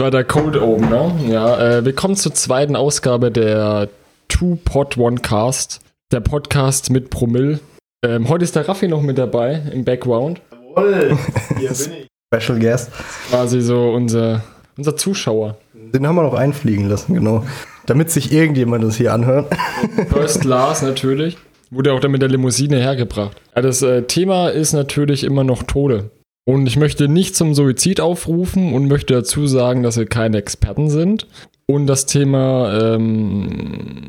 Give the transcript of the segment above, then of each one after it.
War der Cold Opener. Ja, äh, willkommen zur zweiten Ausgabe der Two Pod One Cast, der Podcast mit Promille. Ähm, heute ist der Raffi noch mit dabei im Background. Jawohl, hier bin ich. Special Guest. Quasi so unser, unser Zuschauer. Den haben wir noch einfliegen lassen, genau. Damit sich irgendjemand das hier anhört. First Lars natürlich. Wurde auch dann mit der Limousine hergebracht. Ja, das äh, Thema ist natürlich immer noch Tode. Und ich möchte nicht zum Suizid aufrufen und möchte dazu sagen, dass wir keine Experten sind und das Thema ähm,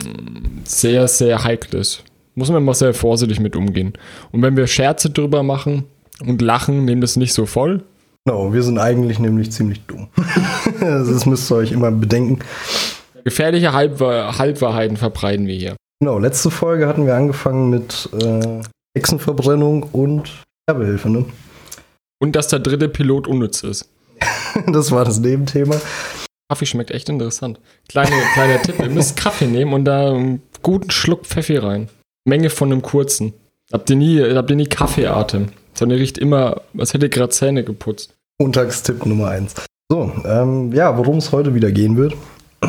sehr, sehr heikel ist. Muss man immer sehr vorsichtig mit umgehen. Und wenn wir Scherze drüber machen und lachen, nehmen das nicht so voll. Genau, wir sind eigentlich nämlich ziemlich dumm. das müsst ihr euch immer bedenken. Gefährliche Halbwahr Halbwahrheiten verbreiten wir hier. Genau, letzte Folge hatten wir angefangen mit äh, Hexenverbrennung und Sterbehilfe, ne? Und dass der dritte Pilot unnütz ist. das war das Nebenthema. Kaffee schmeckt echt interessant. Kleine, kleiner Tipp, ihr müsst Kaffee nehmen und da einen guten Schluck Pfeffi rein. Menge von einem kurzen. Habt ihr nie, habt ihr nie Kaffeeatem. Sondern ihr riecht immer, als hätte ihr gerade Zähne geputzt. Montagstipp Nummer eins. So, ähm, ja, worum es heute wieder gehen wird.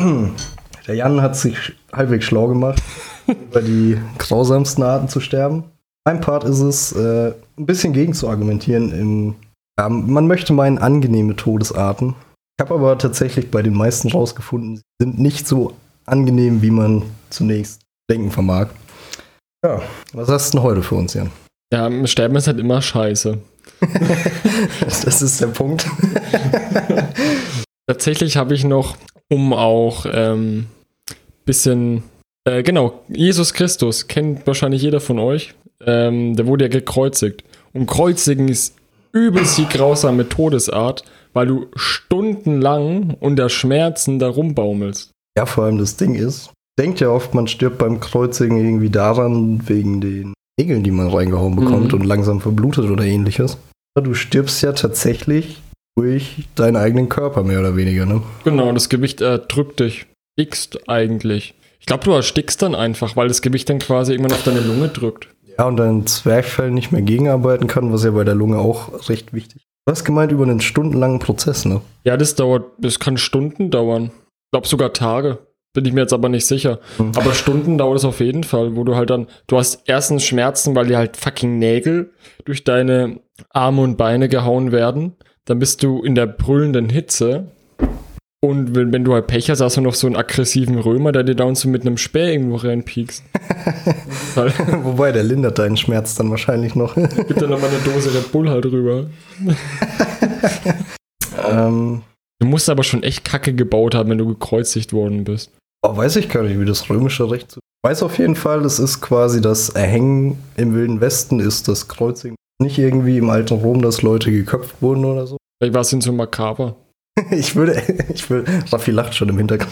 Der Jan hat sich halbwegs schlau gemacht, über die grausamsten Arten zu sterben. Mein Part ist es, äh, ein bisschen gegen zu argumentieren. Im, ja, man möchte meinen angenehme Todesarten. Ich habe aber tatsächlich bei den meisten rausgefunden, sie sind nicht so angenehm, wie man zunächst denken vermag. Ja, was hast du denn heute für uns, Jan? Ja, Sterben ist halt immer scheiße. das ist der Punkt. Tatsächlich habe ich noch, um auch ähm, bisschen, äh, genau, Jesus Christus kennt wahrscheinlich jeder von euch. Ähm, der wurde ja gekreuzigt. Und Kreuzigen ist übelst die grausame Todesart, weil du stundenlang unter Schmerzen da rumbaumelst. Ja, vor allem das Ding ist, denkt ja oft, man stirbt beim Kreuzigen irgendwie daran, wegen den Nägeln, die man reingehauen bekommt mhm. und langsam verblutet oder ähnliches. Du stirbst ja tatsächlich durch deinen eigenen Körper, mehr oder weniger, ne? Genau, das Gewicht erdrückt dich. Stickst eigentlich. Ich glaube, du erstickst dann einfach, weil das Gewicht dann quasi irgendwann auf deine Lunge drückt. Ja, und dein Zwerchfell nicht mehr gegenarbeiten kann, was ja bei der Lunge auch recht wichtig ist. Du hast gemeint über einen stundenlangen Prozess, ne? Ja, das dauert, das kann Stunden dauern. Ich glaube sogar Tage. Bin ich mir jetzt aber nicht sicher. Mhm. Aber Stunden dauert es auf jeden Fall, wo du halt dann, du hast erstens Schmerzen, weil dir halt fucking Nägel durch deine Arme und Beine gehauen werden. Dann bist du in der brüllenden Hitze. Und wenn, wenn du halt Pech hast, hast du noch so einen aggressiven Römer, der dir da und so mit einem Speer irgendwo reinpiekst. halt Wobei, der lindert deinen Schmerz dann wahrscheinlich noch. Gibt dann nochmal eine Dose Red Bull halt rüber. ähm, du musst aber schon echt Kacke gebaut haben, wenn du gekreuzigt worden bist. Oh, weiß ich gar nicht, wie das römische Recht so. Ich weiß auf jeden Fall, es ist quasi das Erhängen im Wilden Westen, ist das Kreuzigen. Nicht irgendwie im alten Rom, dass Leute geköpft wurden oder so. Vielleicht war es denn so makaber. ich würde, ich würde, Raffi lacht schon im Hintergrund.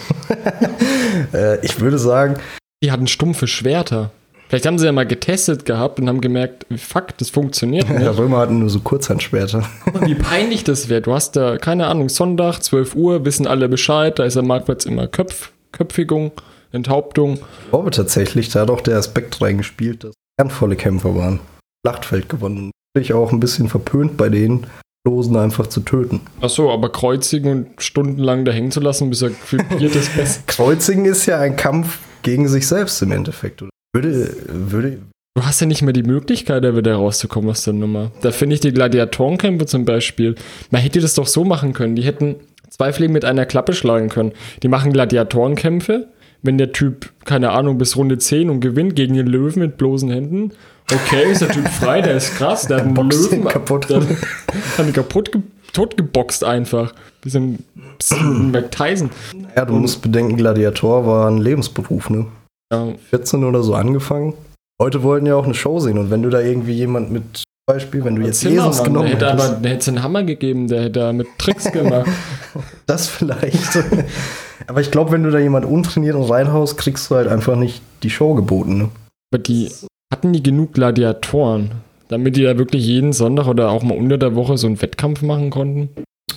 äh, ich würde sagen. Die hatten stumpfe Schwerter. Vielleicht haben sie ja mal getestet gehabt und haben gemerkt, fuck, das funktioniert nicht. Ja, Römer hatten nur so Kurzhandschwerter. Wie peinlich das wäre. Du hast da, keine Ahnung, Sonntag, 12 Uhr, wissen alle Bescheid, da ist am Marktplatz immer Köpf, Köpfigung, Enthauptung. Ich glaube tatsächlich, da hat auch der Aspekt reingespielt, dass ehrenvolle Kämpfer waren. Schlachtfeld gewonnen. Natürlich auch ein bisschen verpönt bei denen, Losen einfach zu töten. Ach so, aber kreuzigen und stundenlang da hängen zu lassen, bis er krepiert ist besser. kreuzigen ist ja ein Kampf gegen sich selbst im Endeffekt, oder? Würde, würde. Du hast ja nicht mehr die Möglichkeit, da wieder rauszukommen aus der Nummer. Da finde ich die Gladiatorenkämpfe zum Beispiel. Man hätte das doch so machen können. Die hätten zwei Fliegen mit einer Klappe schlagen können. Die machen Gladiatorenkämpfe. Wenn der Typ, keine Ahnung, bis Runde 10 und gewinnt gegen den Löwen mit bloßen Händen. Okay, ist der Typ frei, der ist krass, der hat einen Löwen kaputt. Der hat ihn kaputt ge totgeboxt einfach. Bisschen, bisschen McTyson. Ja, du musst bedenken, Gladiator war ein Lebensberuf, ne? Ja. 14 oder so angefangen. Heute wollten ja auch eine Show sehen und wenn du da irgendwie jemand mit Beispiel, wenn du jetzt Zimmermann, Jesus genommen der hätte hättest. Aber, der hätte einen Hammer gegeben, der hätte da mit Tricks gemacht. das vielleicht. aber ich glaube, wenn du da jemand untrainiert und reinhaust, kriegst du halt einfach nicht die Show geboten. Ne? Aber die hatten die genug Gladiatoren, damit die da wirklich jeden Sonntag oder auch mal unter der Woche so einen Wettkampf machen konnten?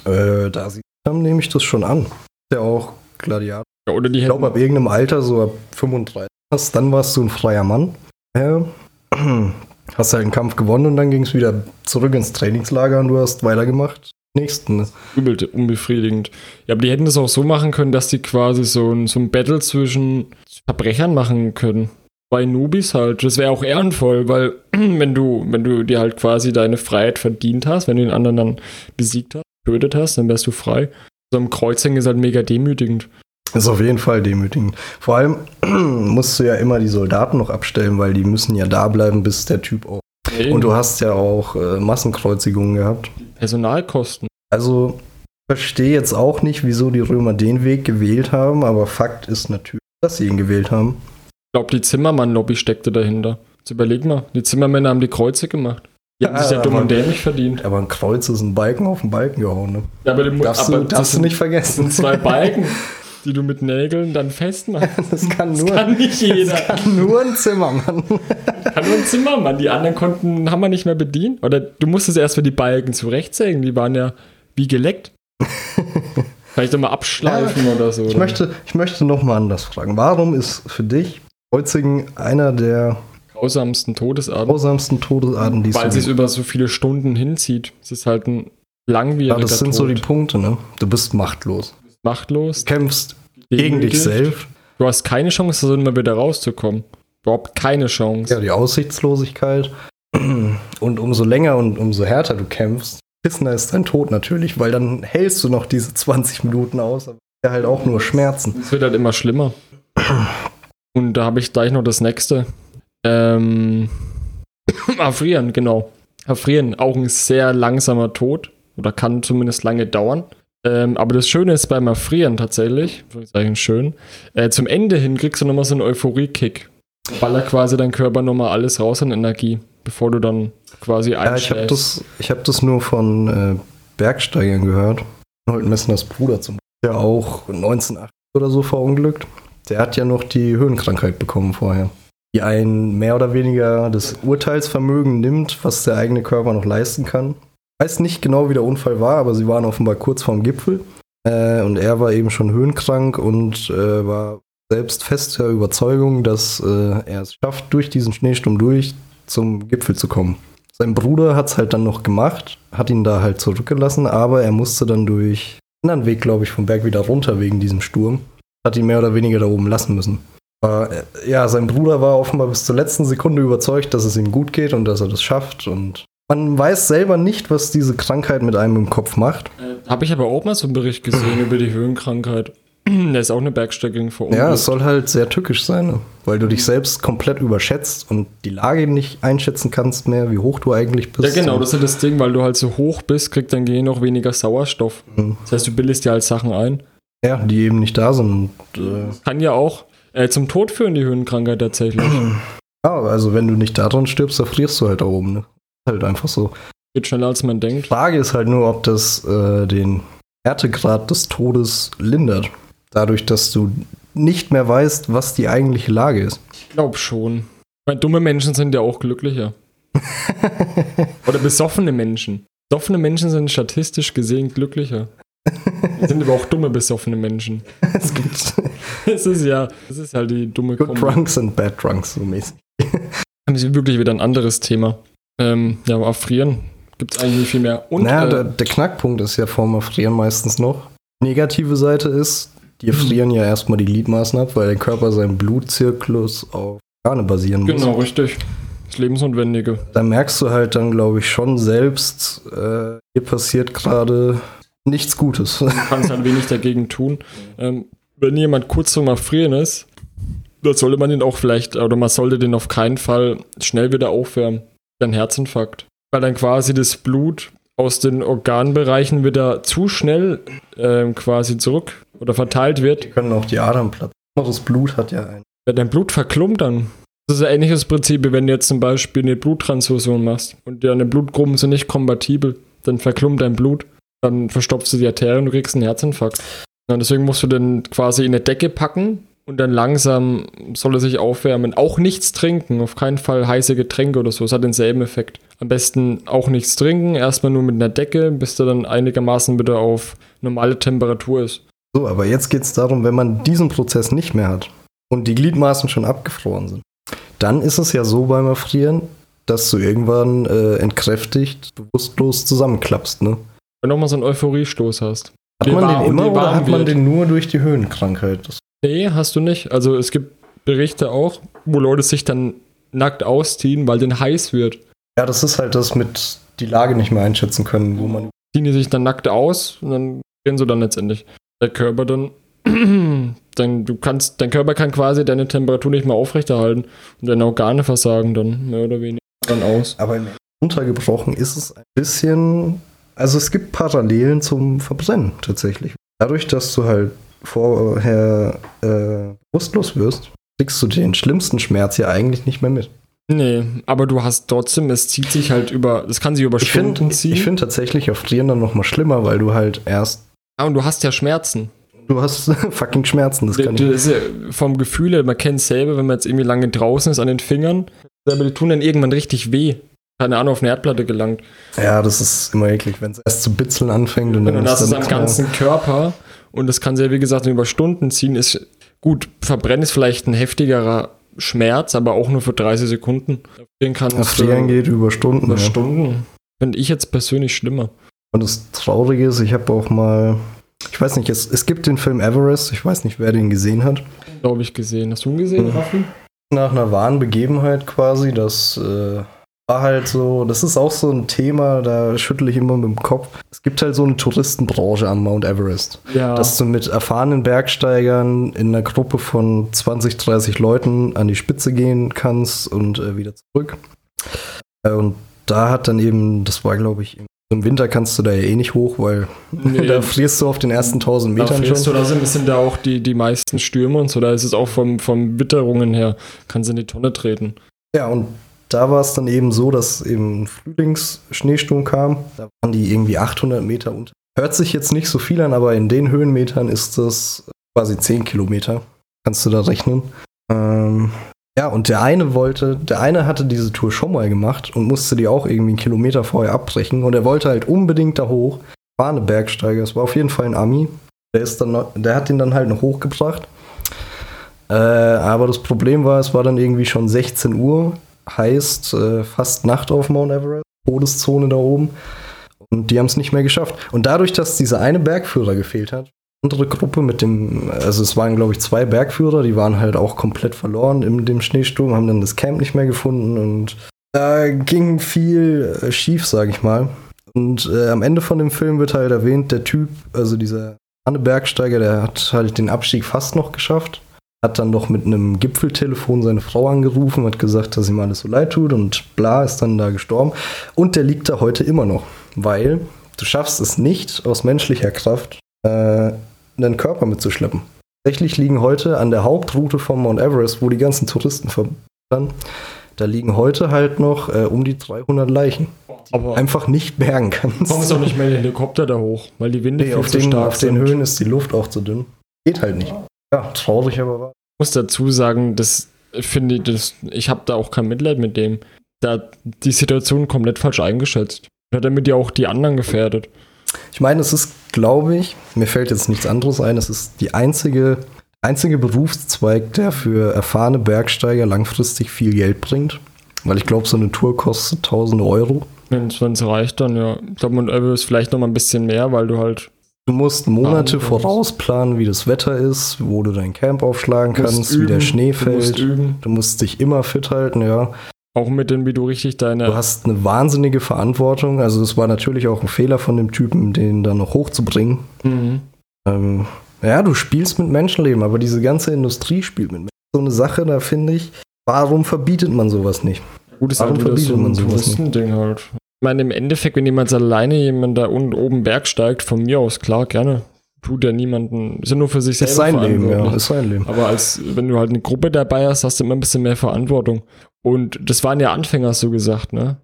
Äh, da nehme ich das schon an. Ist ja auch Gladiator. Ja, oder die ich glaube, ab irgendeinem Alter, so ab 35, dann warst du ein freier Mann. Ja hast halt einen Kampf gewonnen und dann ging es wieder zurück ins Trainingslager und du hast weitergemacht. nächsten. Ne? Übel unbefriedigend. Ja, aber die hätten das auch so machen können, dass die quasi so ein, so ein Battle zwischen Verbrechern machen können. Bei Nubis halt. Das wäre auch ehrenvoll, weil wenn du, wenn du dir halt quasi deine Freiheit verdient hast, wenn du den anderen dann besiegt hast, getötet hast, dann wärst du frei. So ein Kreuzhängen ist halt mega demütigend. Ist auf jeden Fall demütigend. Vor allem musst du ja immer die Soldaten noch abstellen, weil die müssen ja da bleiben, bis der Typ auch. Ja, Und du hast ja auch äh, Massenkreuzigungen gehabt. Personalkosten. Also verstehe jetzt auch nicht, wieso die Römer den Weg gewählt haben, aber Fakt ist natürlich, dass sie ihn gewählt haben. Glaube, die Zimmermann-Lobby steckte dahinter. Jetzt überleg mal, die Zimmermänner haben die Kreuze gemacht. Die haben Ja, sich ja dumm und dämlich verdient. Aber ein Kreuz ist ein Balken auf den Balken gehauen. Ne? Ja, aber, die, Darfst, aber du, darfst du nicht das vergessen. sind zwei Balken, die du mit Nägeln dann festmachst. Das kann Das nur, kann nicht jeder. das kann nur ein Zimmermann. Kann nur ein Zimmermann. Die anderen konnten, haben wir nicht mehr bedient. Oder du musstest erst für die Balken zurechtsägen. Die waren ja wie geleckt. Vielleicht doch mal abschleifen oder so. Ich oder? möchte, ich möchte nochmal anders fragen. Warum ist für dich Kreuzigen einer der grausamsten Todesarten. grausamsten Todesarten, die Weil es sich über so viele Stunden hinzieht. Es ist halt ein langwieriger Ja, das sind so die Tod. Punkte, ne? Du bist machtlos. Machtlos. Du kämpfst gegen dich demütig. selbst. Du hast keine Chance, so immer wieder rauszukommen. Überhaupt keine Chance. Ja, die Aussichtslosigkeit. Und umso länger und umso härter du kämpfst, pissender ist dein Tod natürlich, weil dann hältst du noch diese 20 Minuten aus, aber halt auch nur Schmerzen. Es wird halt immer schlimmer. Und da habe ich gleich noch das nächste. Ähm, Erfrieren, genau. Erfrieren, auch ein sehr langsamer Tod. Oder kann zumindest lange dauern. Ähm, aber das Schöne ist beim Erfrieren tatsächlich, Anführungszeichen schön, äh, zum Ende hin kriegst du nochmal so einen Euphorie-Kick. Baller quasi dein Körper nochmal alles raus an Energie, bevor du dann quasi Ja, ich habe einschläfst. das, ich hab das nur von äh, Bergsteigern gehört. Holt Messners Bruder zum Beispiel, der auch 1980 oder so verunglückt. Der hat ja noch die Höhenkrankheit bekommen vorher. Die einen mehr oder weniger das Urteilsvermögen nimmt, was der eigene Körper noch leisten kann. Weiß nicht genau, wie der Unfall war, aber sie waren offenbar kurz vorm Gipfel. Äh, und er war eben schon höhenkrank und äh, war selbst fest der Überzeugung, dass äh, er es schafft, durch diesen Schneesturm durch zum Gipfel zu kommen. Sein Bruder hat es halt dann noch gemacht, hat ihn da halt zurückgelassen, aber er musste dann durch einen anderen Weg, glaube ich, vom Berg wieder runter wegen diesem Sturm. Hat ihn mehr oder weniger da oben lassen müssen. Aber äh, ja, sein Bruder war offenbar bis zur letzten Sekunde überzeugt, dass es ihm gut geht und dass er das schafft. Und man weiß selber nicht, was diese Krankheit mit einem im Kopf macht. Äh, Habe ich aber auch mal so einen Bericht gesehen über die Höhenkrankheit. Da ist auch eine Bergsteigerin vor Ja, es soll halt sehr tückisch sein, ne? weil du dich selbst komplett überschätzt und die Lage nicht einschätzen kannst mehr, wie hoch du eigentlich bist. Ja, genau, das ist das Ding, weil du halt so hoch bist, kriegt dein Gehirn auch weniger Sauerstoff. Mhm. Das heißt, du bildest dir halt Sachen ein. Ja, die eben nicht da sind. Äh, Kann ja auch äh, zum Tod führen, die Höhenkrankheit tatsächlich. ja, also wenn du nicht daran stirbst, dann frierst du halt da oben. Ne? Halt einfach so. Geht schneller, als man denkt. Frage ist halt nur, ob das äh, den Härtegrad des Todes lindert. Dadurch, dass du nicht mehr weißt, was die eigentliche Lage ist. Ich glaube schon. Weil dumme Menschen sind ja auch glücklicher. Oder besoffene Menschen. Besoffene Menschen sind statistisch gesehen glücklicher. Es sind aber auch dumme besoffene Menschen. es gibt Das ist ja, das ist halt die dumme Good Kombi. Drunks and Bad Drunks, so mäßig. Das ist wirklich wieder ein anderes Thema. Ähm, ja, aber frieren gibt es eigentlich nicht viel mehr. Und naja, äh, der, der Knackpunkt ist ja vorm Erfrieren meistens noch. Negative Seite ist, Mhm. die frieren ja erstmal die Gliedmaßen ab, weil der Körper seinen Blutzirklus auf Organe basieren muss. genau, richtig. Das Lebensnotwendige. Da merkst du halt dann, glaube ich, schon selbst, äh, hier passiert gerade nichts Gutes. Du kannst halt wenig dagegen tun. Ähm, wenn jemand kurz zum Erfrieren ist, dann sollte man den auch vielleicht, oder man sollte den auf keinen Fall schnell wieder aufwärmen. Ein Herzinfarkt. Weil dann quasi das Blut aus den Organbereichen wieder zu schnell ähm, quasi zurück oder verteilt wird. Die können auch die Adern platzen. Das Blut hat ja ein. Ja, dein Blut verklumpt dann. Das ist ein ähnliches Prinzip, wie wenn du jetzt zum Beispiel eine Bluttransfusion machst und deine Blutgruppen sind nicht kompatibel, dann verklumpt dein Blut, dann verstopfst du die Arterien und du kriegst einen Herzinfarkt. Ja, deswegen musst du den quasi in eine Decke packen und dann langsam soll er sich aufwärmen. Auch nichts trinken, auf keinen Fall heiße Getränke oder so. Es hat denselben Effekt. Am besten auch nichts trinken, erstmal nur mit einer Decke, bis der dann einigermaßen wieder auf normale Temperatur ist. So, aber jetzt geht es darum, wenn man diesen Prozess nicht mehr hat und die Gliedmaßen schon abgefroren sind, dann ist es ja so beim Erfrieren, dass du irgendwann äh, entkräftigt, bewusstlos zusammenklappst, ne? Wenn du nochmal so einen Euphoriestoß hast. Hat Wie man warm- den immer oder hat man wird. den nur durch die Höhenkrankheit? Das, Nee, hast du nicht. Also es gibt Berichte auch, wo Leute sich dann nackt ausziehen, weil denen heiß wird. ja, das ist halt das mit die Lage nicht mehr einschätzen können, wo man. Ziehen die sich dann nackt aus und dann gehen sie dann letztendlich. Der Körper dann, dann du kannst, dein Körper kann quasi deine Temperatur nicht mehr aufrechterhalten und deine Organe versagen dann mehr oder weniger dann aus. Aber im runtergebrochen ist es ein bisschen. Also es gibt Parallelen zum Verbrennen tatsächlich. Dadurch, dass du halt vorher äh, bewusstlos wirst, kriegst du den schlimmsten Schmerz ja eigentlich nicht mehr mit. Nee, aber du hast trotzdem, es zieht sich halt über, es kann sich über Ich Stunden finde ziehen. ich find tatsächlich auf Frieren dann nochmal schlimmer, weil du halt erst. ah, und du hast ja Schmerzen. Du hast fucking Schmerzen, das Das kann ich. ist ja vom Gefühl her, man kennt es selber, wenn man jetzt irgendwie lange draußen ist an den Fingern, aber die tun dann irgendwann richtig weh. Keine Ahnung, auf eine Erdplatte gelangt. Ja, das ist immer eklig, wenn es erst zu bitzeln anfängt und dann Und dann am nichts mehr- ganzen Körper und das kann sehr, wie gesagt, über Stunden ziehen. Ist gut, Verbrennen ist vielleicht ein heftigerer Schmerz, aber auch nur für 30 Sekunden. Den kann Ja, Frieren geht über Stunden. über Ja. Stunden. Finde ich jetzt persönlich schlimmer. Und das Traurige ist, ich habe auch mal, ich weiß nicht, es, es gibt den Film Everest, ich weiß nicht, wer den gesehen hat. Glaube ich gesehen. Hast du ihn gesehen, Mhm. Raffi? Nach einer wahren Begebenheit quasi, das äh, war halt so, das ist auch so ein Thema, da schüttle ich immer mit dem Kopf. Es gibt halt so eine Touristenbranche am Mount Everest. Ja. dass du mit erfahrenen Bergsteigern in einer Gruppe von 20, 30 Leuten an die Spitze gehen kannst und äh, wieder zurück. Äh, und da hat dann eben, das war glaube ich, im Winter kannst du da ja eh nicht hoch, weil Nee, da frierst du auf den ersten 1000 da Metern du, schon. da sind bisschen da auch die, die meisten Stürme und so. Da ist es auch vom, vom Witterungen her, kannst du in die Tonne treten. Ja, und da war es dann eben so, dass eben Frühlingsschneesturm kam. Da waren die irgendwie 800 Meter unter. Hört sich jetzt nicht so viel an, aber in den Höhenmetern ist das quasi 10 Kilometer. Kannst du da rechnen. Ähm, ja, und der eine wollte, der eine hatte diese Tour schon mal gemacht und musste die auch irgendwie einen Kilometer vorher abbrechen. Und er wollte halt unbedingt da hoch. War eine Bergsteiger, es war auf jeden Fall ein Ami. Der, ist dann, der hat ihn dann halt noch hochgebracht. Äh, aber das Problem war, es war dann irgendwie schon 16 Uhr, heißt äh, fast Nacht auf Mount Everest, Todeszone da oben. Und die haben es nicht mehr geschafft. Und dadurch, dass dieser eine Bergführer gefehlt hat, andere Gruppe mit dem, also es waren glaube ich zwei Bergführer, die waren halt auch komplett verloren in dem Schneesturm, haben dann das Camp nicht mehr gefunden und da ging viel äh, schief, sage ich mal. Und äh, am Ende von dem Film wird halt erwähnt, der Typ, also dieser eine Bergsteiger, der hat halt den Abstieg fast noch geschafft hat dann noch mit einem Gipfeltelefon seine Frau angerufen, hat gesagt, dass ihm alles so leid tut und bla, ist dann da gestorben. Und der liegt da heute immer noch, weil du schaffst es nicht aus menschlicher Kraft, äh, einen Körper mitzuschleppen. Tatsächlich liegen heute an der Hauptroute vom Mount Everest, wo die ganzen Touristen verbrennen, da liegen heute halt noch äh, um die 300 Leichen, Aber einfach nicht bergen kannst. kommst auch nicht mehr den Helikopter da hoch, weil die Winde Nee, viel auf zu den, stark auf den sind. Höhen ist die Luft auch zu dünn. Geht halt nicht. Ja, traurig, aber wahr. Ich muss dazu sagen, das finde ich, das, ich habe da auch kein Mitleid mit dem. Da die Situation komplett falsch eingeschätzt. Hat damit ja auch die anderen gefährdet. Ich meine, es ist, glaube ich, mir fällt jetzt nichts anderes ein, es ist die einzige, einzige Berufszweig, der für erfahrene Bergsteiger langfristig viel Geld bringt. Weil ich glaube, so eine Tour kostet tausende Euro. Wenn es reicht, dann ja. Ich glaube, Mount Everest vielleicht noch mal ein bisschen mehr, weil du halt Du musst Monate vorausplanen, wie das Wetter ist, wo du dein Camp aufschlagen kannst, wie der üben, Schnee du musst fällt. üben. Du musst dich immer fit halten, ja. Auch mit dem, wie du richtig deine. Du hast eine wahnsinnige Verantwortung. Also es war natürlich auch ein Fehler von dem Typen, den dann noch hochzubringen. Mhm. Ähm, ja, du spielst mit Menschenleben, aber diese ganze Industrie spielt mit Menschen. So eine Sache, da finde ich, warum verbietet man sowas nicht? Gut, ist Warum halt wieder verbietet so man sowas nicht? Touristending halt. Ich meine, im Endeffekt, wenn jemand alleine jemand da unten oben Berg steigt, von mir aus, klar, gerne. Tut ja niemanden, ist ja nur für sich selber Ist sein Leben, ja, ist sein Leben. Aber als wenn du halt eine Gruppe dabei hast, hast du immer ein bisschen mehr Verantwortung. Und das waren ja Anfänger, du gesagt, ne?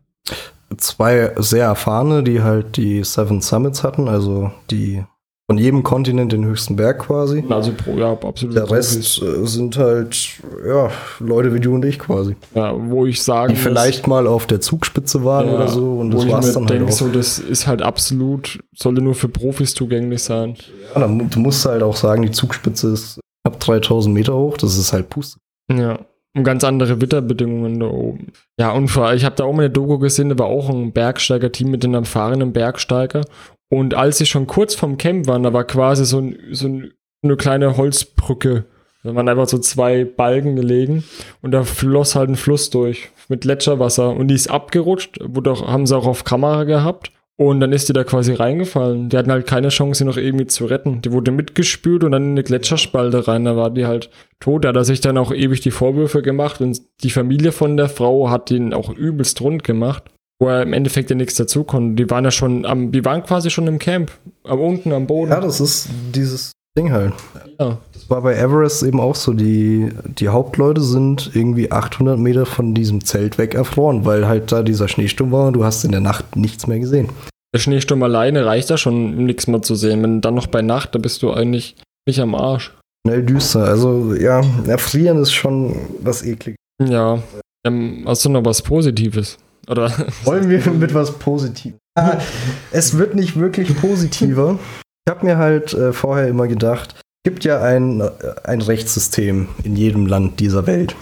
Zwei sehr erfahrene, die halt die Seven Summits hatten, also die von jedem Kontinent den höchsten Berg quasi. Also pro, ja, absolut. Der Rest äh, sind halt, ja, Leute wie du und ich quasi. Ja, wo ich sagen Die vielleicht mal auf der Zugspitze waren ja, oder so und wo das ich war's mir dann denke, halt auch. so, das ist halt absolut, sollte nur für Profis zugänglich sein. Ja, dann, du musst halt auch sagen, die Zugspitze ist knapp 3000 Meter hoch, das ist halt Puste. Ja. Und ganz andere Witterbedingungen da oben. Ja, und vor allem, ich habe da auch mal eine Doku gesehen, da war auch ein Bergsteiger-Team mit einem erfahrenen Bergsteiger. Und als sie schon kurz vom Camp waren, da war quasi so, ein, so ein, eine kleine Holzbrücke. Da waren einfach so zwei Balken gelegen und da floss halt ein Fluss durch mit Gletscherwasser und die ist abgerutscht, wurde haben sie auch auf Kamera gehabt und dann ist die da quasi reingefallen. Die hatten halt keine Chance, sie noch irgendwie zu retten. Die wurde mitgespült und dann in eine Gletscherspalte rein. Da war die halt tot. Da hat er sich dann auch ewig die Vorwürfe gemacht und die Familie von der Frau hat ihn auch übelst rund gemacht, wo er im Endeffekt ja nichts dazu konnte. Die waren ja schon am, die waren quasi schon im Camp, am unten am Boden. Ja, das ist dieses Ding halt. Ja. Das war bei Everest eben auch so. Die, die Hauptleute sind irgendwie 800 Meter von diesem Zelt weg erfroren, weil halt da dieser Schneesturm war und du hast in der Nacht nichts mehr gesehen. Der Schneesturm alleine reicht da schon, um nichts mehr zu sehen. Wenn dann noch bei Nacht, da bist du eigentlich nicht am Arsch. Schnell düster. Also ja, erfrieren ist schon was eklig. Ja. Ähm, hast du noch was Positives? Oder? Wollen wir mit was Positivem? Ah, es wird nicht wirklich positiver. Ich habe mir halt äh, vorher immer gedacht, es gibt ja ein, äh, ein Rechtssystem in jedem Land dieser Welt.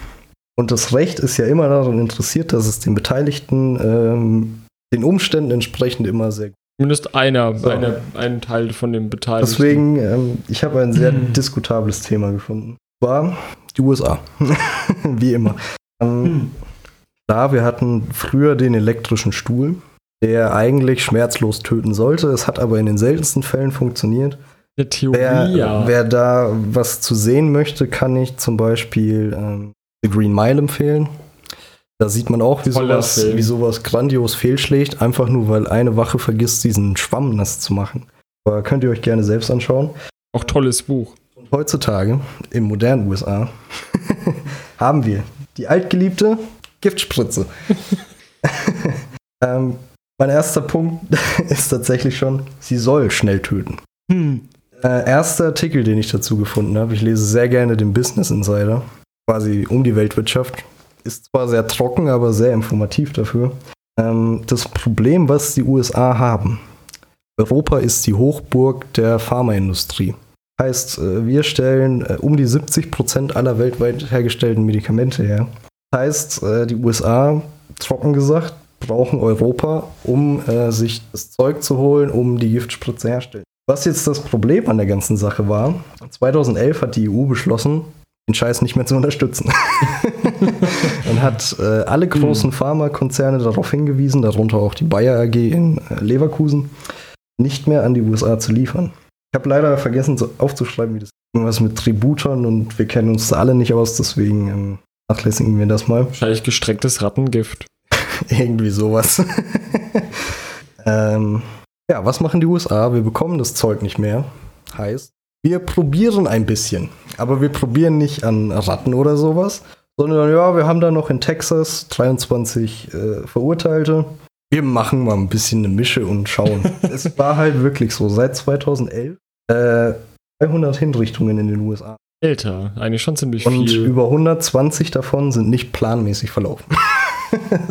Und das Recht ist ja immer daran interessiert, dass es den Beteiligten ähm, den Umständen entsprechend immer sehr gut. Zumindest einer, So. eine, ein Teil von dem Beteiligten. Deswegen, ähm, ich habe ein sehr diskutables Thema gefunden. War die USA. Wie immer. Ähm, klar, wir hatten früher den elektrischen Stuhl, der eigentlich schmerzlos töten sollte. Es hat aber in den seltensten Fällen funktioniert. Eine Theorie, Wer, ja. wer da was zu sehen möchte, kann ich zum Beispiel ähm, The Green Mile empfehlen. Da sieht man auch, wie Toller sowas, Film. wie sowas grandios fehlschlägt, einfach nur weil eine Wache vergisst, diesen Schwamm nass zu machen. Aber könnt ihr euch gerne selbst anschauen. Auch tolles Buch. Und heutzutage, im modernen USA, haben wir die altgeliebte Giftspritze. ähm, mein erster Punkt ist tatsächlich schon, sie soll schnell töten. Hm. Äh, erster Artikel, den ich dazu gefunden habe, ich lese sehr gerne den Business Insider, quasi um die Weltwirtschaft. Ist zwar sehr trocken, aber sehr informativ dafür. Ähm, das Problem, was die USA haben, Europa ist die Hochburg der Pharmaindustrie. Heißt, äh, wir stellen äh, um die 70 Prozent aller weltweit hergestellten Medikamente her. Heißt, äh, die USA, trocken gesagt, brauchen Europa, um äh, sich das Zeug zu holen, um die Giftspritze herstellen. Was jetzt das Problem an der ganzen Sache war, 2011 hat die EU beschlossen, den Scheiß nicht mehr zu unterstützen. und hat äh, alle großen Pharmakonzerne darauf hingewiesen, darunter auch die Bayer AG in äh, Leverkusen, nicht mehr an die USA zu liefern. Ich habe leider vergessen so aufzuschreiben, wie das irgendwas mit Tributern und wir kennen uns da alle nicht aus, deswegen ähm, nachlässigen wir das mal. Wahrscheinlich gestrecktes Rattengift. Irgendwie sowas. ähm, ja, was machen die USA? Wir bekommen das Zeug nicht mehr. Heißt, wir probieren ein bisschen. Aber wir probieren nicht an Ratten oder sowas, sondern ja, wir haben da noch in Texas 23 äh, Verurteilte. Wir machen mal ein bisschen eine Mische und schauen. es war halt wirklich so. Seit 2011 äh, 200 Hinrichtungen in den USA. Älter, eigentlich schon ziemlich Und viel. über 120 davon sind nicht planmäßig verlaufen.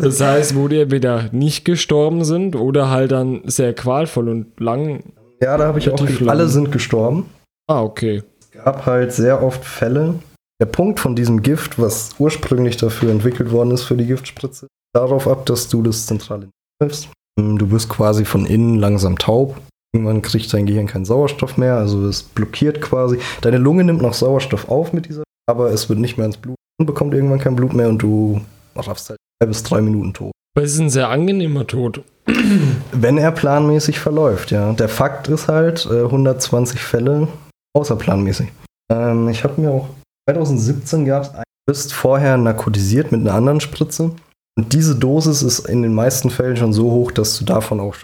Das heißt, wo die entweder nicht gestorben sind oder halt dann sehr qualvoll und lang. Ja, da habe ich auch. Relativ Alle lang. sind gestorben. Ah, okay. Es gab halt sehr oft Fälle. Der Punkt von diesem Gift, was ursprünglich dafür entwickelt worden ist für die Giftspritze, darauf ab, dass du das zentrale triffst. Du wirst quasi von innen langsam taub. Irgendwann kriegt dein Gehirn keinen Sauerstoff mehr, also es blockiert quasi. Deine Lunge nimmt noch Sauerstoff auf mit dieser, aber es wird nicht mehr ins Blut und bekommt irgendwann kein Blut mehr und du raffst halt drei bis drei Minuten tot. Aber es ist ein sehr angenehmer Tod. Wenn er planmäßig verläuft, ja. Der Fakt ist halt, äh, 120 Fälle außerplanmäßig. Ähm, ich habe mir auch 2017 gab es, du bist vorher narkotisiert mit einer anderen Spritze. Und diese Dosis ist in den meisten Fällen schon so hoch, dass du davon auch.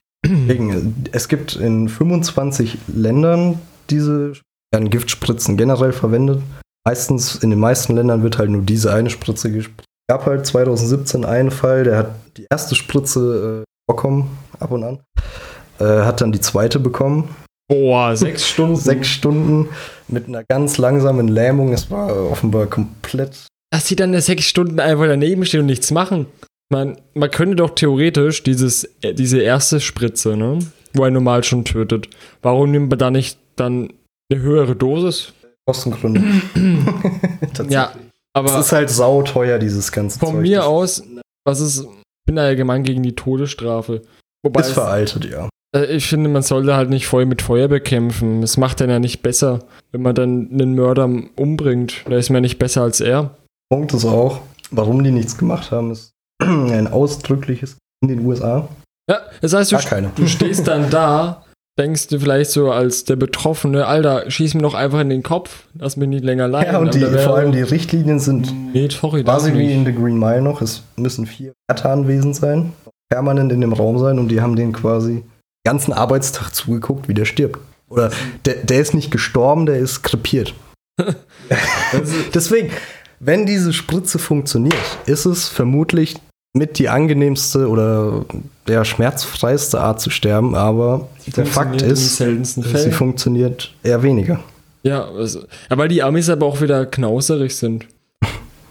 Es gibt in 25 Ländern diese werden Giftspritzen generell verwendet. Meistens, in den meisten Ländern wird halt nur diese eine Spritze gespritzt. Es gab halt 2017 einen Fall, der hat die erste Spritze äh, bekommen, ab und an. Äh, hat dann die zweite bekommen. Boah, sechs Stunden. Sechs Stunden mit einer ganz langsamen Lähmung. Es war offenbar komplett. Dass sie dann sechs Stunden einfach daneben stehen und nichts machen. Man, man könnte doch theoretisch dieses, äh, diese erste Spritze, ne? Wo er normal schon tötet. Warum nimmt man da nicht dann eine höhere Dosis? Kostengründe. Tatsächlich. Ja, Es aber ist halt sauteuer, dieses ganze von Zeug. mir aus, was ist, ich bin allgemein gegen die Todesstrafe. Wobei Ist es, veraltet, ja. Äh, Ich finde, man sollte halt nicht Feuer mit Feuer bekämpfen. Es macht dann ja nicht besser, wenn man dann einen Mörder umbringt. Da ist man ja nicht besser als er. Punkt ist auch, warum die nichts gemacht haben, ist ein ausdrückliches in den USA. Ja, das heißt, du, du stehst dann da, denkst du vielleicht so als der Betroffene, Alter, schieß mir doch einfach in den Kopf, lass mich nicht länger leiden. Ja, und die, vor allem die Richtlinien sind Nee, sorry, quasi in The Green Mile noch. Es müssen vier Wärter anwesend sein, permanent in dem Raum sein und die haben den quasi den ganzen Arbeitstag zugeguckt, wie der stirbt. Oder der, der ist nicht gestorben, der ist krepiert. Deswegen, wenn diese Spritze funktioniert, ist es vermutlich mit die angenehmste oder der schmerzfreiste Art zu sterben, aber der Fakt ist, sie funktioniert eher weniger. Ja, also, ja, weil die Amis aber auch wieder knauserig sind.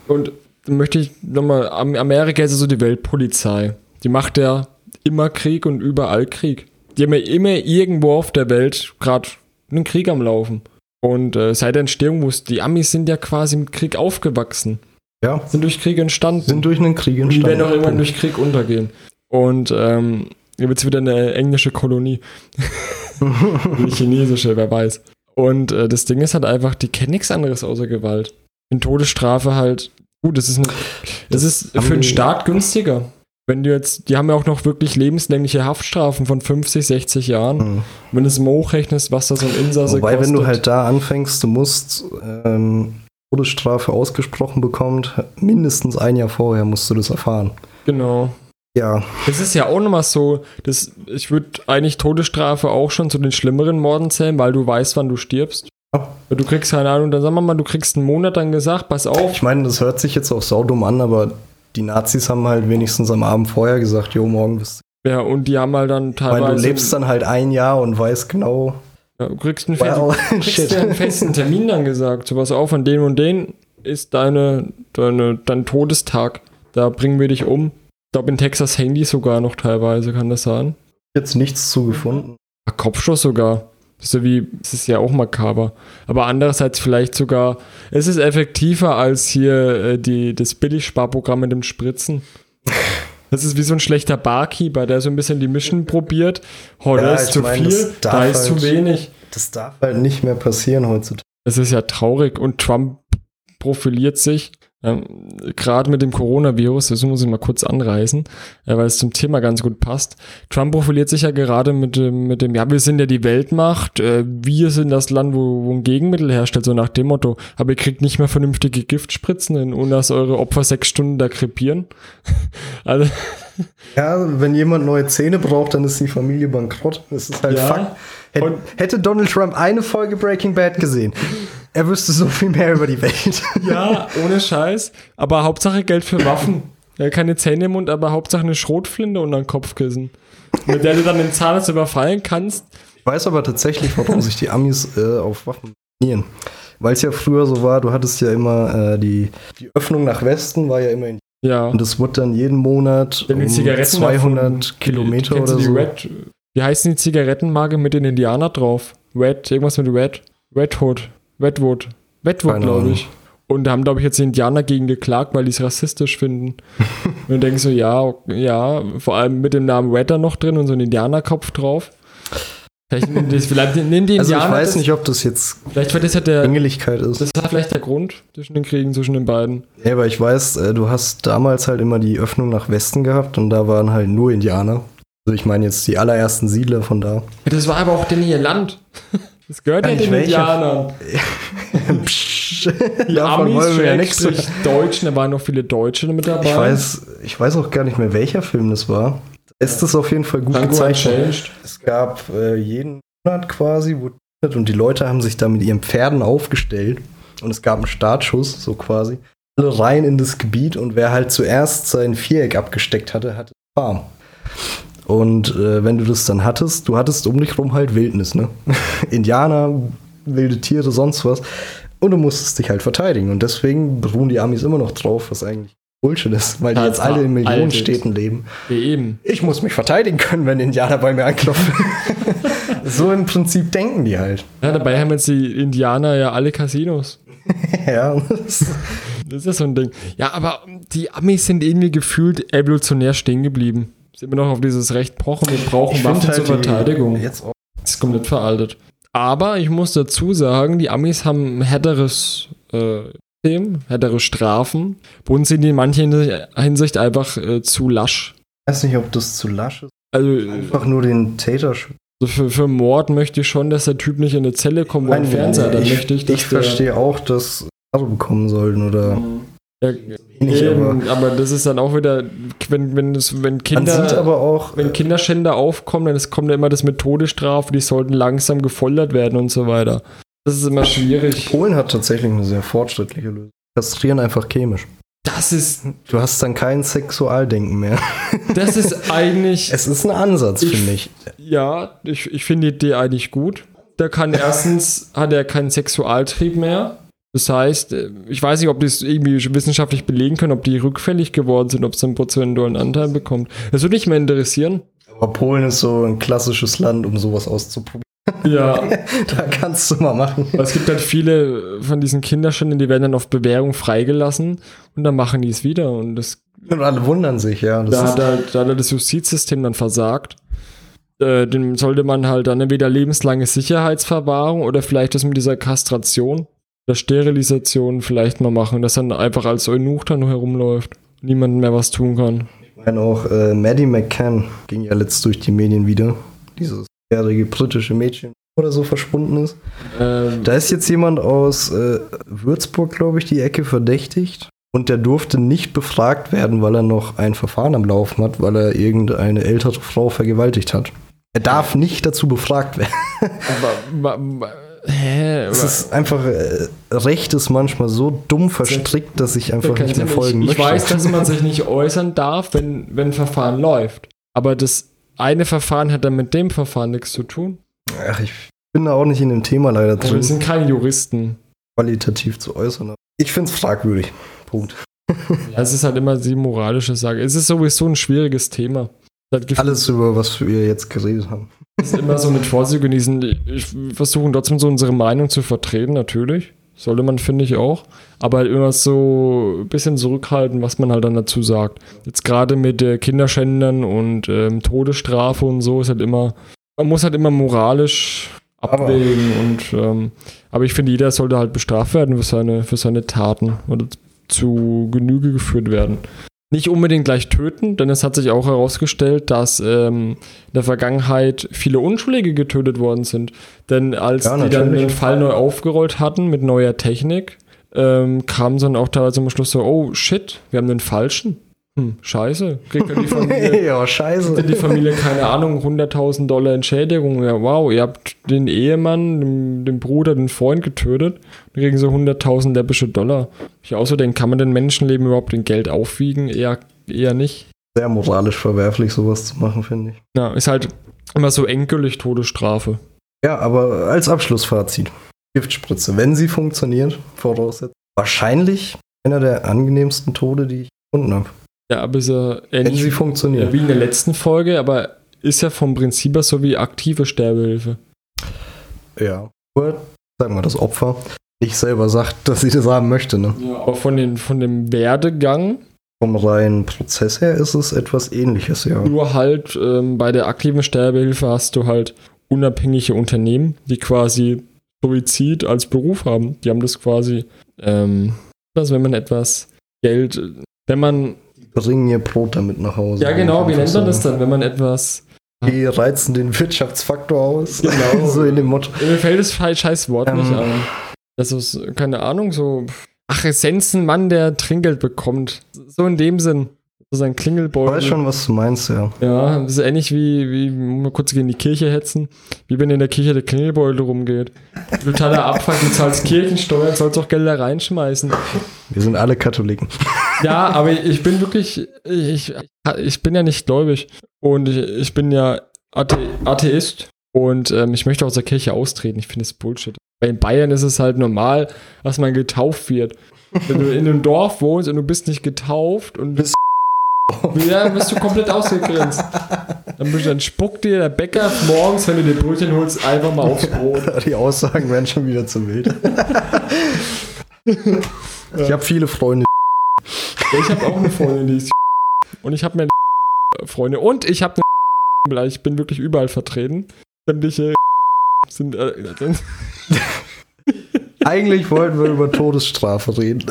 Und möchte ich nochmal, Am- Amerika ist ja so die Weltpolizei. Die macht ja immer Krieg und überall Krieg. Die haben ja immer irgendwo auf der Welt gerade einen Krieg am Laufen. Und äh, seit der Entstehung, es- die Amis sind ja quasi mit Krieg aufgewachsen, Ja, sind durch Krieg entstanden. sind durch einen Krieg und die entstanden. werden auch irgendwann durch Krieg untergehen. Und ähm, hier wird es wieder eine englische Kolonie. Eine chinesische, wer weiß. Und äh, das Ding ist halt einfach, die kennen nichts anderes außer Gewalt. In Todesstrafe halt, gut, das ist, ein, das ist für den Staat günstiger. Wenn du jetzt, die haben ja auch noch wirklich lebenslängliche Haftstrafen von 50, 60 Jahren. Mhm. Wenn du es mal hochrechnest, was da so ein Insasse Wobei, kostet. wenn du halt da anfängst, du musst ähm, Todesstrafe ausgesprochen bekommt, mindestens ein Jahr vorher musst du das erfahren. Genau. Ja, Das ist ja auch nochmal so, das, ich würde eigentlich Todesstrafe auch schon zu den schlimmeren Morden zählen, weil du weißt, wann du stirbst. Ja. Du kriegst keine Ahnung, dann sagen wir mal, du kriegst einen Monat dann gesagt, pass auf. ich meine, das hört sich jetzt auch saudumm an, aber die Nazis haben halt wenigstens am Abend vorher gesagt, jo, morgen bist Ja, und die haben halt dann du. Weil teilweise. du lebst dann halt ein Jahr und weißt genau, ja, du kriegst einen, well, festen, kriegst einen festen Termin dann gesagt. So, pass auf, an den und den ist deine, deine, dein Todestag. Da bringen wir dich um. Ich glaube, in Texas hängen die sogar noch teilweise, kann das sein? Jetzt nichts zu gefunden. Ah, Kopfschuss sogar. Das ist ja wie, das ist ja auch makaber. Aber andererseits vielleicht sogar, es ist effektiver als hier äh, die, das Billigsparprogramm mit dem Spritzen. Das ist wie so ein schlechter Barkeeper, der so ein bisschen die Mischen probiert. Oh, da Ja, ist ich zu meine, viel, da ist zu halt- wenig. Das darf halt nicht mehr passieren heutzutage. Das ist ja traurig und Trump profiliert sich. Ähm, Gerade mit dem Coronavirus, das muss ich mal kurz anreißen, äh, weil es zum Thema ganz gut passt. Trump profiliert sich ja gerade mit dem, mit dem, ja, wir sind ja die Weltmacht, äh, wir sind das Land, wo, wo ein Gegenmittel herstellt, so nach dem Motto, aber ihr kriegt nicht mehr vernünftige Giftspritzen hin, ohne dass eure Opfer sechs Stunden da krepieren. also, Ja, wenn jemand neue Zähne braucht, dann ist die Familie bankrott. Das ist halt Ja. Fakt. Hätte, hätte Donald Trump eine Folge Breaking Bad gesehen, er wüsste so viel mehr über die Welt. ja, ohne Scheiß, aber Hauptsache Geld für Waffen. Ja, keine Zähne im Mund, aber Hauptsache eine Schrotflinte unter den Kopfkissen. Mit der du dann den Zahnarzt überfallen kannst. Ich weiß aber tatsächlich, warum sich die Amis äh, auf Waffen trainieren. Weil es ja früher so war, du hattest ja immer äh, die, die Öffnung nach Westen war ja immer in Ja. und es wurde dann jeden Monat um Zigaretten 200 erfunden. Kilometer oder so. Red, wie heißen die Zigarettenmarke mit den Indianer drauf? Red, irgendwas mit Red. Redwood. Redwood. Redwood, Keine glaube ich. Und da haben, glaube ich, jetzt die Indianer gegen geklagt, weil die es rassistisch finden. und dann denkst du, ja, ja, vor allem mit dem Namen da noch drin und so ein Indianerkopf drauf. Vielleicht nehmen die, vielleicht nehmen die Also Indianer ich weiß das, nicht, ob das jetzt Vielleicht war das ja der, Engeligkeit ist. das ist vielleicht der Grund zwischen den Kriegen zwischen den beiden. Ja, aber ich weiß, äh, du hast damals halt immer die Öffnung nach Westen gehabt und da waren halt nur Indianer. Also ich meine jetzt die allerersten Siedler von da. Das war aber auch denn ihr Land. Das gehört ja den welche- Indianern. Davon Amis, wollen wir ja nichts Schrägstrich Deutschen, da waren noch viele Deutsche mit dabei. Ich weiß, ich weiß auch gar nicht mehr, welcher Film das war. Da ist es auf jeden Fall gut gezeichnet. Es gab äh, jeden Monat quasi, wurde und die Leute haben sich da mit ihren Pferden aufgestellt und es gab einen Startschuss, so quasi. Alle rein in das Gebiet und wer halt zuerst sein Viereck abgesteckt hatte, hatte Farm. Und äh, wenn du das dann hattest, du hattest um dich rum halt Wildnis, ne? Indianer, wilde Tiere, sonst was. Und du musstest dich halt verteidigen. Und deswegen beruhen die Amis immer noch drauf, was eigentlich Bullshit ist, weil die Das jetzt alle in Millionenstädten leben. Ja, eben. Ich muss mich verteidigen können, wenn Indianer bei mir anklopfen. so im Prinzip denken die halt. Ja, dabei haben jetzt die Indianer ja alle Casinos. ja, das- Das ist ja so ein Ding. Ja, aber die Amis sind irgendwie gefühlt evolutionär stehen geblieben. Sie immer noch auf dieses Recht pochen, wir brauchen Ich Waffen halt zur Verteidigung. Jetzt auch. Das ist komplett veraltet. Aber ich muss dazu sagen, die Amis haben ein härteres äh, System, härtere Strafen. Bei uns sind die in mancher Hinsicht- einfach äh, zu lasch. Ich weiß nicht, ob das zu lasch ist. Also Einfach nur den Täter also für, für Mord möchte ich schon, dass der Typ nicht in eine Zelle kommt, wo ein Fernseher. Dann ich, möchte ich, dass ich verstehe auch, dass Aro bekommen sollten oder Ja, aber eben, aber das ist dann auch wieder, wenn, wenn, es, wenn Kinder. aber auch, wenn Kinderschänder aufkommen, dann kommt ja immer das mit Todesstrafe, die sollten langsam gefoltert werden und so weiter. Das ist immer schwierig. Polen hat tatsächlich eine sehr fortschrittliche Lösung. Kastrieren einfach chemisch. Das ist, Du hast dann kein Sexualdenken mehr. das ist eigentlich, Es ist ein Ansatz, finde ich. ja, ich, ich finde die Idee eigentlich gut. Da kann erstens, hat er keinen Sexualtrieb mehr. Das heißt, äh, ich weiß nicht, ob die es irgendwie wissenschaftlich belegen können, ob die rückfällig geworden sind, ob es einen prozentualen Anteil bekommt. Das würde mich mal interessieren. Aber Polen ist so ein klassisches Land, um sowas auszuprobieren. Ja, Da kannst du mal machen. Aber es gibt halt viele von diesen Kinderschändern, die werden dann auf Bewährung freigelassen und dann machen die es wieder. Und das, Und alle wundern sich, ja. Da, halt, da hat halt das Justizsystem dann versagt. Äh, dem sollte man halt dann entweder lebenslange Sicherheitsverwahrung oder vielleicht das mit dieser Kastration oder Sterilisation vielleicht mal machen, dass dann einfach als Eunuch dann nur herumläuft und niemand mehr was tun kann. ich meine auch, äh, Maddie McCann ging ja letzt durch die Medien wieder. Dieses jährige britische Mädchen oder so verschwunden ist. Ähm, Da ist jetzt jemand aus äh, Würzburg, glaube ich, die Ecke verdächtigt. Und der durfte nicht befragt werden, weil er noch ein Verfahren am Laufen hat, weil er irgendeine ältere Frau vergewaltigt hat. Er darf nicht dazu befragt werden. wa- hä? Es ist einfach, äh, Recht ist manchmal so dumm verstrickt, dass ich einfach nicht mehr Sinn. folgen ich, ich möchte. weiß, dass man sich nicht äußern darf, wenn, wenn ein Verfahren läuft. Aber das eine Verfahren hat dann mit dem Verfahren nichts zu tun. Ach, ich bin da auch nicht in dem Thema leider Also drin, wir sind keine Juristen. qualitativ zu äußern. Ich finde es fragwürdig. Punkt. Ja, es ist halt immer die moralische Sache. Es ist sowieso ein schwieriges Thema. Alles, über was wir jetzt geredet haben. Ist immer so mit Vorsicht genießen. Ich versuche trotzdem so unsere Meinung zu vertreten, natürlich. Sollte man, finde ich, auch. Aber halt immer so ein bisschen zurückhalten, was man halt dann dazu sagt. Jetzt gerade mit äh, Kinderschändern und ähm, Todesstrafe und so ist halt immer, man muss halt immer moralisch Aber- abwägen und ähm, aber ich finde, jeder sollte halt bestraft werden für seine, für seine Taten oder zu Genüge geführt werden. Nicht unbedingt gleich töten, denn es hat sich auch herausgestellt, dass ähm, in der Vergangenheit viele Unschuldige getötet worden sind. Denn als Ja, die dann den Fall neu aufgerollt hatten mit neuer Technik, ähm, kam dann auch teilweise am Schluss so, oh shit, wir haben den falschen. Hm, scheiße. Kriegt die Familie, ja, scheiße. die Familie, keine Ahnung, 100.000 Dollar Entschädigung. Ja, wow, ihr habt den Ehemann, den, den Bruder, den Freund getötet. Dann kriegen sie 100.000 läppische Dollar. Ich auch so denke, kann man denn Menschenleben überhaupt in Geld aufwiegen? Eher, eher nicht. Sehr moralisch verwerflich, sowas zu machen, finde ich. Ja, ist halt immer so endgültig Todesstrafe. Ja, aber als Abschlussfazit. Giftspritze, wenn sie funktioniert, voraussetzt. Wahrscheinlich einer der angenehmsten Tode, die ich gefunden habe. Ja, aber ist ja ähnlich sie wie, funktioniert. wie in der letzten Folge, aber ist ja vom Prinzip her so wie aktive Sterbehilfe. Ja. Nur, sagen wir das Opfer, nicht selber sagt, dass sie das haben möchte. Ne? Ja, aber von, den, von dem Werdegang Vom reinen Prozess her ist es etwas ähnliches, ja. Nur halt ähm, bei der aktiven Sterbehilfe hast du halt unabhängige Unternehmen, die quasi Suizid als Beruf haben. Die haben das quasi, ähm, also wenn man etwas Geld, wenn man, Bringen ihr Brot damit nach Hause. ja genau, wie nennt man das dann, wenn man etwas, Die reizen den Wirtschaftsfaktor aus. Genau. so in dem Motto. mir fällt das scheiß scheiß Wort Ähm. nicht an. Das ist, keine Ahnung, so, ach, Essenzenmann, der Trinkgeld bekommt. So in dem Sinn. So sein Ich Klingelbeutel. weiß schon, was du meinst, ja. Ja, das ist ähnlich wie, wie mal kurz gegen die Kirche hetzen, wie wenn in der Kirche der Klingelbeutel rumgeht. Totaler Abfuck, du zahlst Kirchensteuern, sollst auch Gelder reinschmeißen. Wir sind alle Katholiken. Ja, aber ich bin wirklich, ich, ich bin ja nicht gläubig und ich, ich bin ja Athe, Atheist und ähm, ich möchte aus der Kirche austreten. Ich finde es Bullshit. Weil in Bayern ist es halt normal, dass man getauft wird. Wenn du in einem Dorf wohnst und du bist nicht getauft und Bist ja, bist du komplett ausgegrenzt. Dann, bist- dann spuckt dir der Bäcker morgens, wenn du dir Brötchen holst, einfach mal aufs Brot. Die Aussagen werden schon wieder zu wild. ich habe viele Freunde. Ich habe auch eine Freundin, die ist und ich habe mir Freunde. Und ich habe eine ich bin wirklich überall vertreten. Sämtliche sind, äh, sind Eigentlich wollten wir über Todesstrafe reden.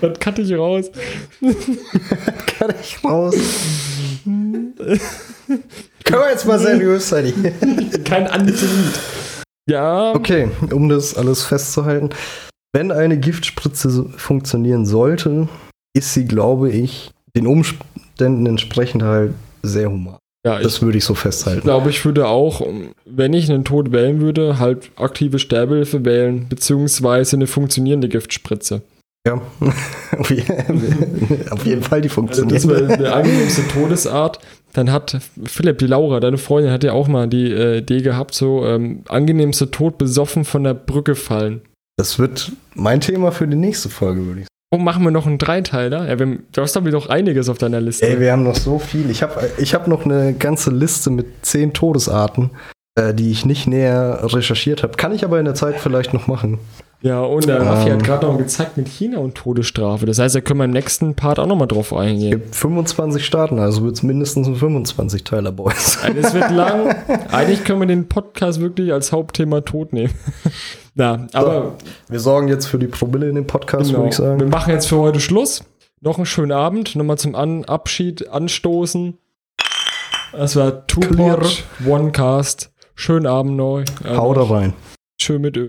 das cutte ich raus. Kann ich raus. Können wir jetzt mal seriös sein? Kein Antisemit. Ja, Okay, um das alles festzuhalten. Wenn eine Giftspritze funktionieren sollte, ist sie, glaube ich, den Umständen entsprechend halt sehr human. Ja ich Das würde ich so festhalten. glaube, ich würde auch, wenn ich einen Tod wählen würde, halt aktive Sterbehilfe wählen, beziehungsweise eine funktionierende Giftspritze. Ja, auf jeden, Fall die Also funktioniert. das wäre eine angenehmste Todesart. Dann hat Philipp, die Laura, deine Freundin, hat ja auch mal die äh, Idee gehabt, so ähm, angenehmste Tod besoffen von der Brücke fallen. Das wird mein Thema für die nächste Folge, würde ich sagen. Oh, machen wir noch einen Dreiteiler? Ja, wir, du hast doch wieder noch einiges auf deiner Liste. Ey, wir haben noch so viel. Ich habe ich hab noch eine ganze Liste mit zehn Todesarten, äh, die ich nicht näher recherchiert habe. Kann ich aber in der Zeit vielleicht noch machen. Ja, und der Ähm. Raffi hat gerade noch gezeigt mit China und Todesstrafe. Das heißt, da können wir im nächsten Part auch nochmal drauf Es eingehen. gibt 25 Staaten, also wird es mindestens ein 25-Teiler Boys. Es wird lang. Eigentlich können wir den Podcast wirklich als Hauptthema Tod nehmen. Na, aber Wir sorgen jetzt für die Promille in dem Podcast, genau, würde ich wir sagen. machen jetzt für heute Schluss. Noch einen schönen Abend. Nochmal zum An Abschied anstoßen. Das war Clear. Two-Pod, One-Cast. Schönen Abend neu. Hau da rein. Schön mit Ö.